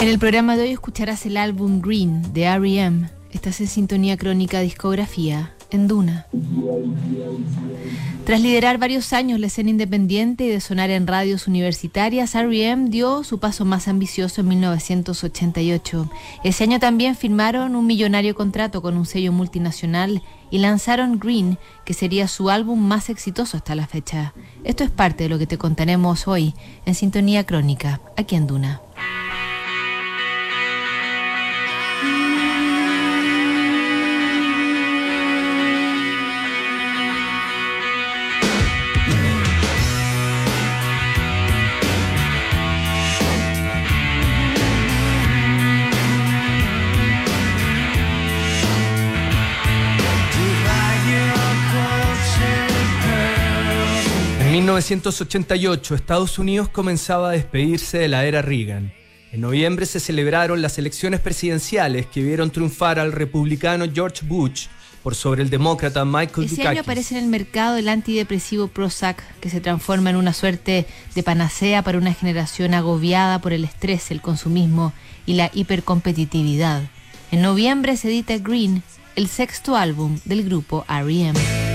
En el programa de hoy escucharás el álbum Green de R.E.M. Estás en sintonía crónica discografía en Duna. Tras liderar varios años la escena independiente y de sonar en radios universitarias, R.E.M. dio su paso más ambicioso en 1988. Ese año también firmaron un millonario contrato con un sello multinacional y lanzaron Green, que sería su álbum más exitoso hasta la fecha. Esto es parte de lo que te contaremos hoy en Sintonía Crónica, aquí en Duna. 1988, Estados Unidos comenzaba a despedirse de la era Reagan. En noviembre se celebraron las elecciones presidenciales que vieron triunfar al republicano George Bush por sobre el demócrata Michael Ese año aparece en el mercado el antidepresivo Prozac, que se transforma en una suerte de panacea para una generación agobiada por el estrés, el consumismo y la hipercompetitividad. En noviembre se edita Green, el sexto álbum del grupo R.E.M.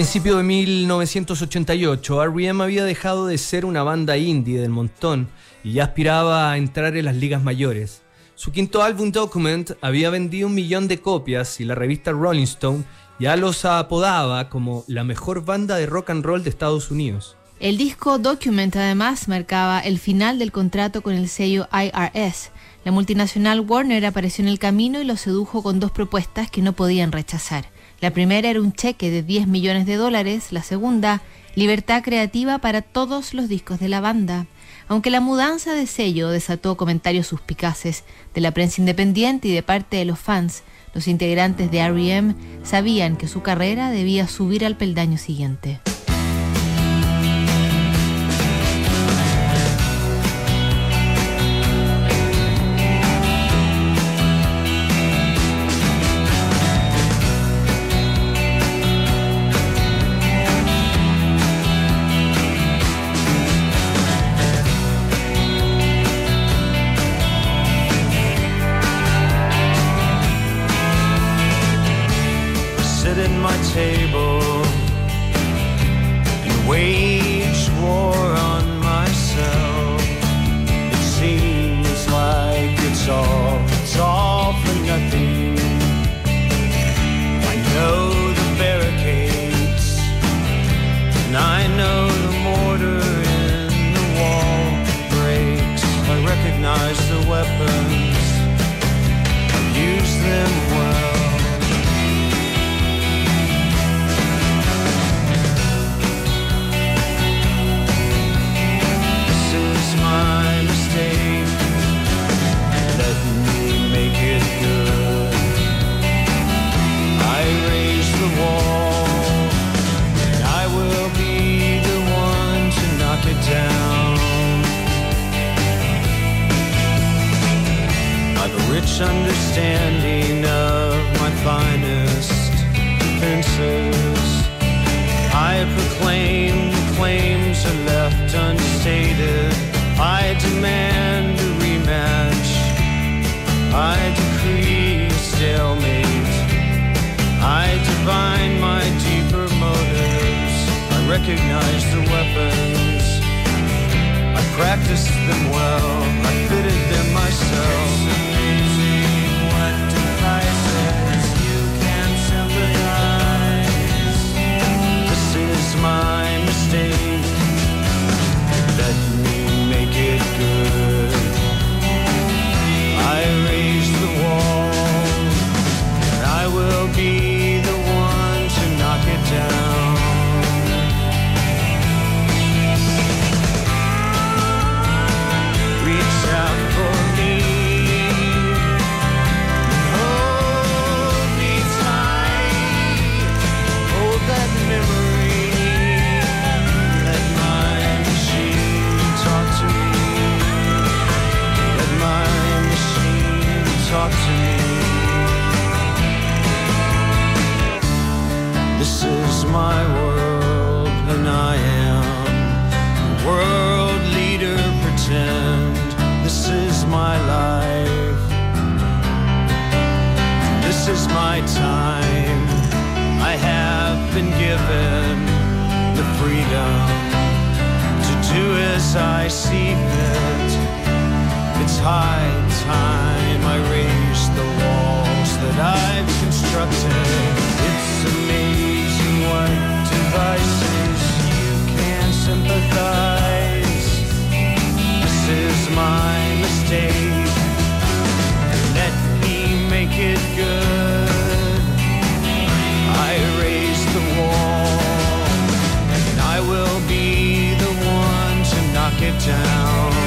principios de 1988, R.E.M. había dejado de ser una banda indie del montón y ya aspiraba a entrar en las ligas mayores. Su quinto álbum Document había vendido un millón de copias y la revista Rolling Stone ya los apodaba como la mejor banda de rock and roll de Estados Unidos. El disco Document además marcaba el final del contrato con el sello IRS. La multinacional Warner apareció en el camino y lo sedujo con dos propuestas que no podían rechazar. La primera era un cheque de 10 millones de dólares, la segunda, libertad creativa para todos los discos de la banda. Aunque la mudanza de sello desató comentarios suspicaces de la prensa independiente y de parte de los fans, los integrantes de REM sabían que su carrera debía subir al peldaño siguiente. noticed them well. time. I have been given the freedom to do as I see fit. It's high time I raise the walls that I've constructed. It's amazing what devices you can sympathize. This is my mistake. Let me make it good. the wall, and I will be the one to knock it down.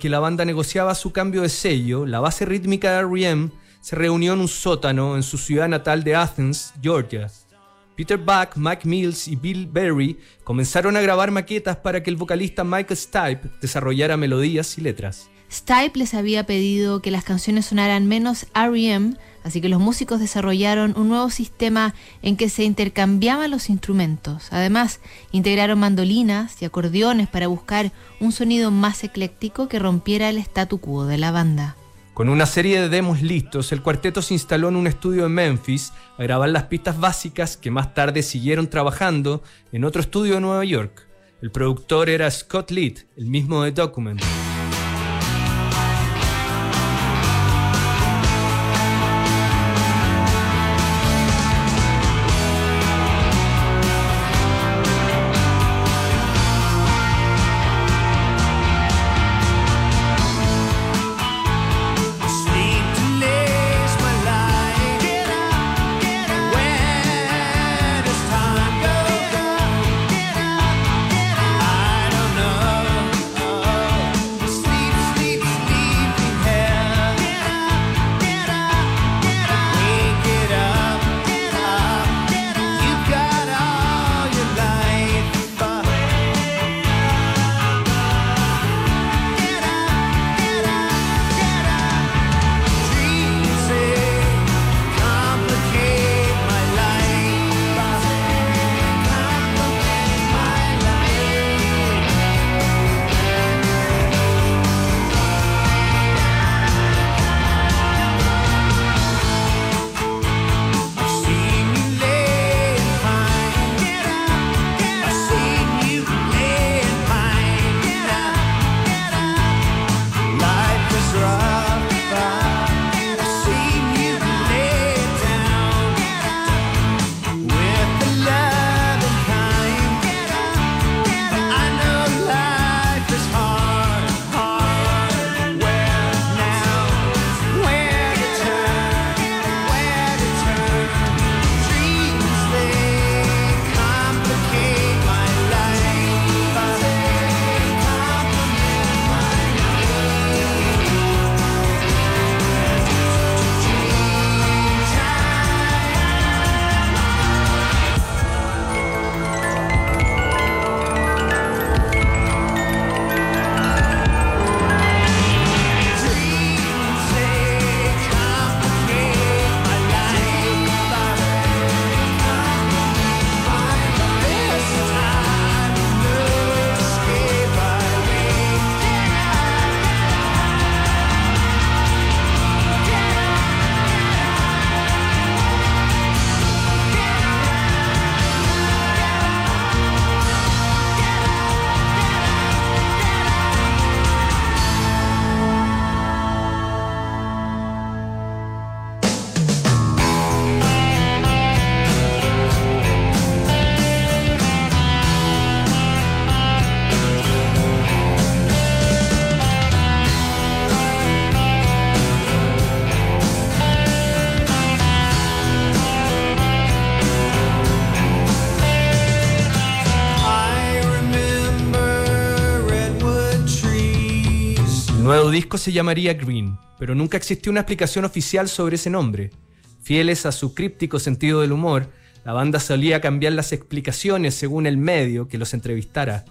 Que la banda negociaba su cambio de sello, la base rítmica de R.E.M. se reunió en un sótano en su ciudad natal de Athens, Georgia. Peter Buck, Mike Mills y Bill Berry comenzaron a grabar maquetas para que el vocalista Michael Stipe desarrollara melodías y letras. Stipe les había pedido que las canciones sonaran menos REM, así que los músicos desarrollaron un nuevo sistema en que se intercambiaban los instrumentos. Además, integraron mandolinas y acordeones para buscar un sonido más ecléctico que rompiera el statu quo de la banda. Con una serie de demos listos, el cuarteto se instaló en un estudio en Memphis a grabar las pistas básicas que más tarde siguieron trabajando en otro estudio de Nueva York. El productor era Scott Litt, el mismo de Document. Disco se llamaría Green, pero nunca existió una explicación oficial sobre ese nombre. Fieles a su críptico sentido del humor, la banda solía cambiar las explicaciones según el medio que los entrevistara.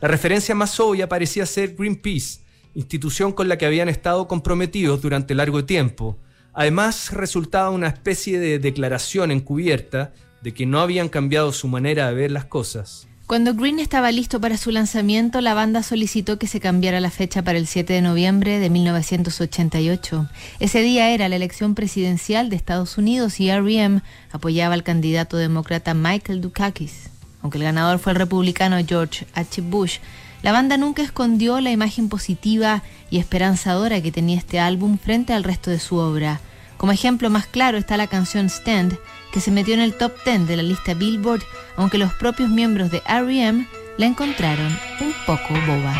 La referencia más obvia parecía ser Greenpeace, institución con la que habían estado comprometidos durante largo tiempo. Además, resultaba una especie de declaración encubierta de que no habían cambiado su manera de ver las cosas. Cuando Green estaba listo para su lanzamiento, la banda solicitó que se cambiara la fecha para el 7 de noviembre de 1988. Ese día era la elección presidencial de Estados Unidos y R.E.M. apoyaba al candidato demócrata Michael Dukakis. Aunque el ganador fue el republicano George H. Bush, la banda nunca escondió la imagen positiva y esperanzadora que tenía este álbum frente al resto de su obra. Como ejemplo más claro está la canción Stand, que se metió en el top 10 de la lista Billboard, aunque los propios miembros de R.E.M. la encontraron un poco boba.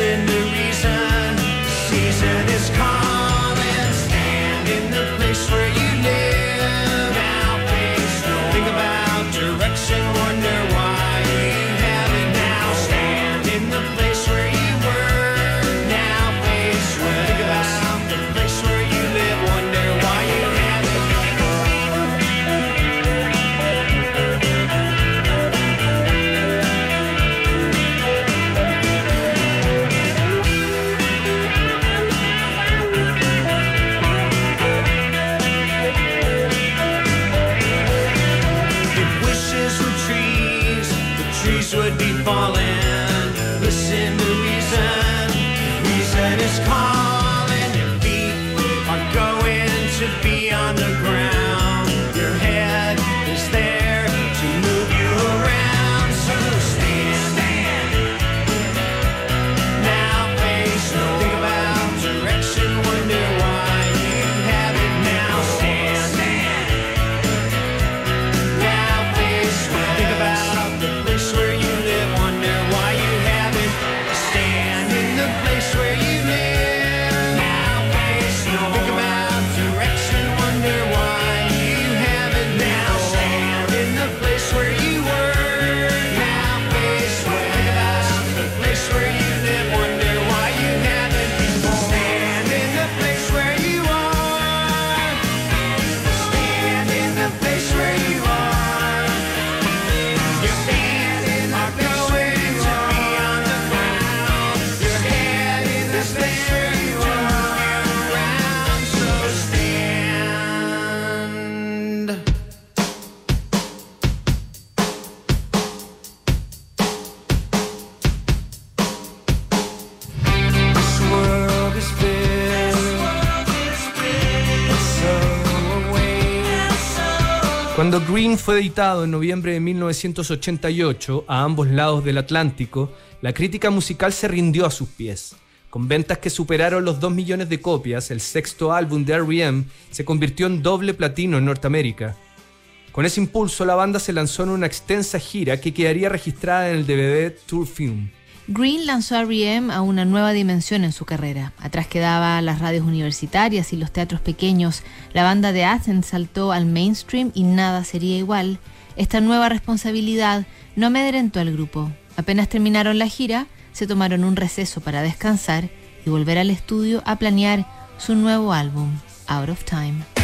in the be falling. Listen to reason, reason is calling. Your feet are going to be fue editado en noviembre de 1988 a ambos lados del Atlántico, la crítica musical se rindió a sus pies. Con ventas que superaron los 2 millones de copias, el sexto álbum de R.E.M. se convirtió en doble platino en Norteamérica. Con ese impulso, la banda se lanzó en una extensa gira que quedaría registrada en el DVD Tour Film. Green lanzó a R.E.M. a una nueva dimensión en su carrera. Atrás quedaban las radios universitarias y los teatros pequeños. La banda de Athens saltó al mainstream y nada sería igual. Esta nueva responsabilidad no amedrentó al grupo. Apenas terminaron la gira, se tomaron un receso para descansar y volver al estudio a planear su nuevo álbum, Out of Time.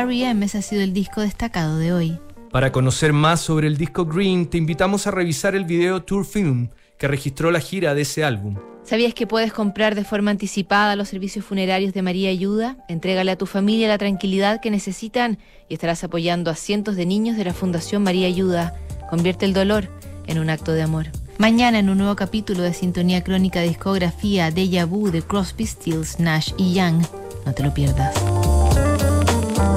R.E.M. ese ha sido el disco destacado de hoy. Para conocer más sobre el disco Green, te invitamos a revisar el video Tour Film que registró la gira de ese álbum. ¿Sabías que puedes comprar de forma anticipada los servicios funerarios de María Ayuda? Entrégale a tu familia la tranquilidad que necesitan y estarás apoyando a cientos de niños de la Fundación María Ayuda. Convierte el dolor en un acto de amor. Mañana en un nuevo capítulo de Sintonía Crónica Discografía Deja Vu de Crosby, Stills, Nash y Young. No te lo pierdas.